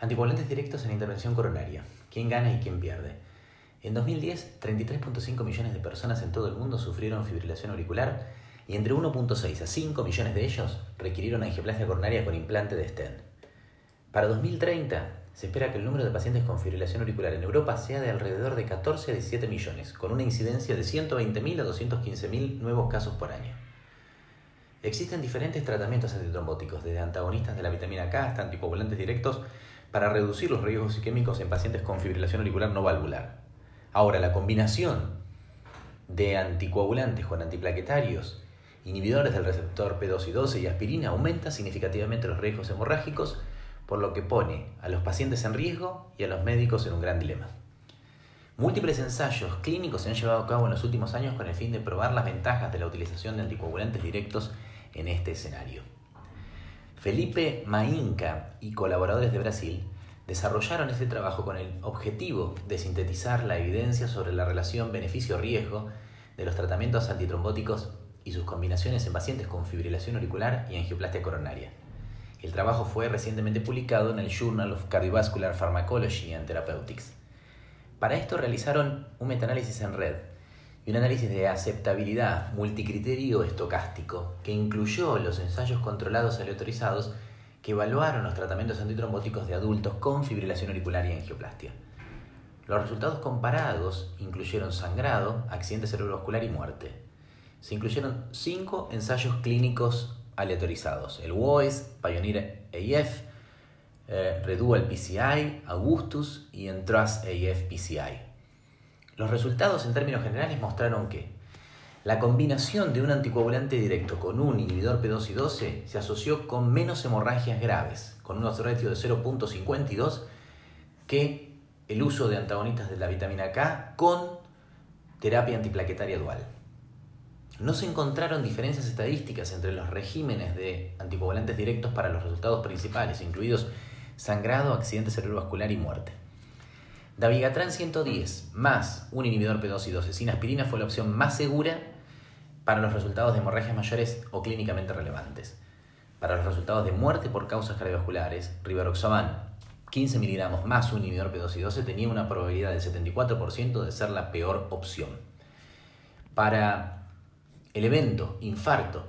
Anticoagulantes directos en intervención coronaria. ¿Quién gana y quién pierde? En 2010, 33.5 millones de personas en todo el mundo sufrieron fibrilación auricular y entre 1.6 a 5 millones de ellos requirieron angioplastia coronaria con implante de stent. Para 2030, se espera que el número de pacientes con fibrilación auricular en Europa sea de alrededor de 14 a 17 millones, con una incidencia de 120.000 a 215.000 nuevos casos por año. Existen diferentes tratamientos antitrombóticos, desde antagonistas de la vitamina K hasta anticoagulantes directos, para reducir los riesgos isquémicos en pacientes con fibrilación auricular no valvular. Ahora, la combinación de anticoagulantes con antiplaquetarios, inhibidores del receptor P2 y 12 y aspirina aumenta significativamente los riesgos hemorrágicos, por lo que pone a los pacientes en riesgo y a los médicos en un gran dilema. Múltiples ensayos clínicos se han llevado a cabo en los últimos años con el fin de probar las ventajas de la utilización de anticoagulantes directos en este escenario. Felipe Mainca y colaboradores de Brasil desarrollaron este trabajo con el objetivo de sintetizar la evidencia sobre la relación beneficio-riesgo de los tratamientos antitrombóticos y sus combinaciones en pacientes con fibrilación auricular y angioplastia coronaria. El trabajo fue recientemente publicado en el Journal of Cardiovascular Pharmacology and Therapeutics. Para esto realizaron un metaanálisis en red y un análisis de aceptabilidad multicriterio estocástico que incluyó los ensayos controlados aleatorizados que evaluaron los tratamientos antitrombóticos de adultos con fibrilación auricular y angioplastia. Los resultados comparados incluyeron sangrado, accidente cerebrovascular y muerte. Se incluyeron cinco ensayos clínicos aleatorizados: el WOES, Pioneer AF, eh, Redual PCI, Augustus y Entrust AF PCI. Los resultados en términos generales mostraron que la combinación de un anticoagulante directo con un inhibidor P2 y 12 se asoció con menos hemorragias graves, con un ratio de 0.52, que el uso de antagonistas de la vitamina K con terapia antiplaquetaria dual. No se encontraron diferencias estadísticas entre los regímenes de anticoagulantes directos para los resultados principales, incluidos sangrado, accidente cerebrovascular y muerte. Davigatran 110 más un inhibidor P2 y 12 sin aspirina fue la opción más segura para los resultados de hemorragias mayores o clínicamente relevantes. Para los resultados de muerte por causas cardiovasculares, Rivaroxaban 15 miligramos más un inhibidor P2 y 12 tenía una probabilidad del 74% de ser la peor opción. Para el evento, infarto,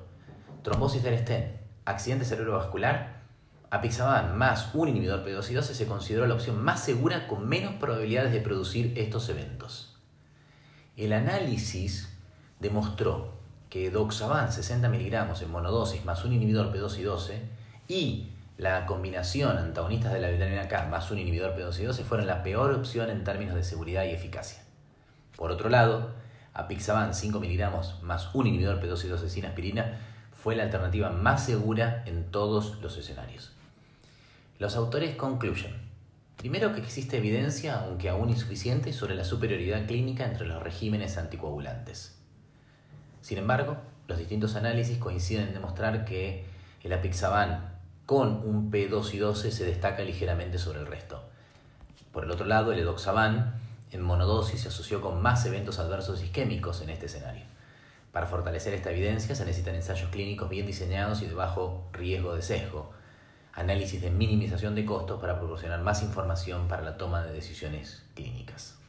trombosis del estén, accidente cerebrovascular, Apixaban más un inhibidor P2 y 12 se consideró la opción más segura con menos probabilidades de producir estos eventos. El análisis demostró que Doxaban 60 miligramos en monodosis más un inhibidor P2 y 12 y la combinación antagonistas de la vitamina K más un inhibidor P2 y 12 fueron la peor opción en términos de seguridad y eficacia. Por otro lado, Apixaban 5 miligramos más un inhibidor P2 y 12 sin aspirina fue la alternativa más segura en todos los escenarios. Los autores concluyen, primero que existe evidencia, aunque aún insuficiente, sobre la superioridad clínica entre los regímenes anticoagulantes. Sin embargo, los distintos análisis coinciden en demostrar que el apixaban con un P2 y 12 se destaca ligeramente sobre el resto. Por el otro lado, el edoxaban en monodosis se asoció con más eventos adversos isquémicos en este escenario. Para fortalecer esta evidencia se necesitan ensayos clínicos bien diseñados y de bajo riesgo de sesgo, análisis de minimización de costos para proporcionar más información para la toma de decisiones clínicas.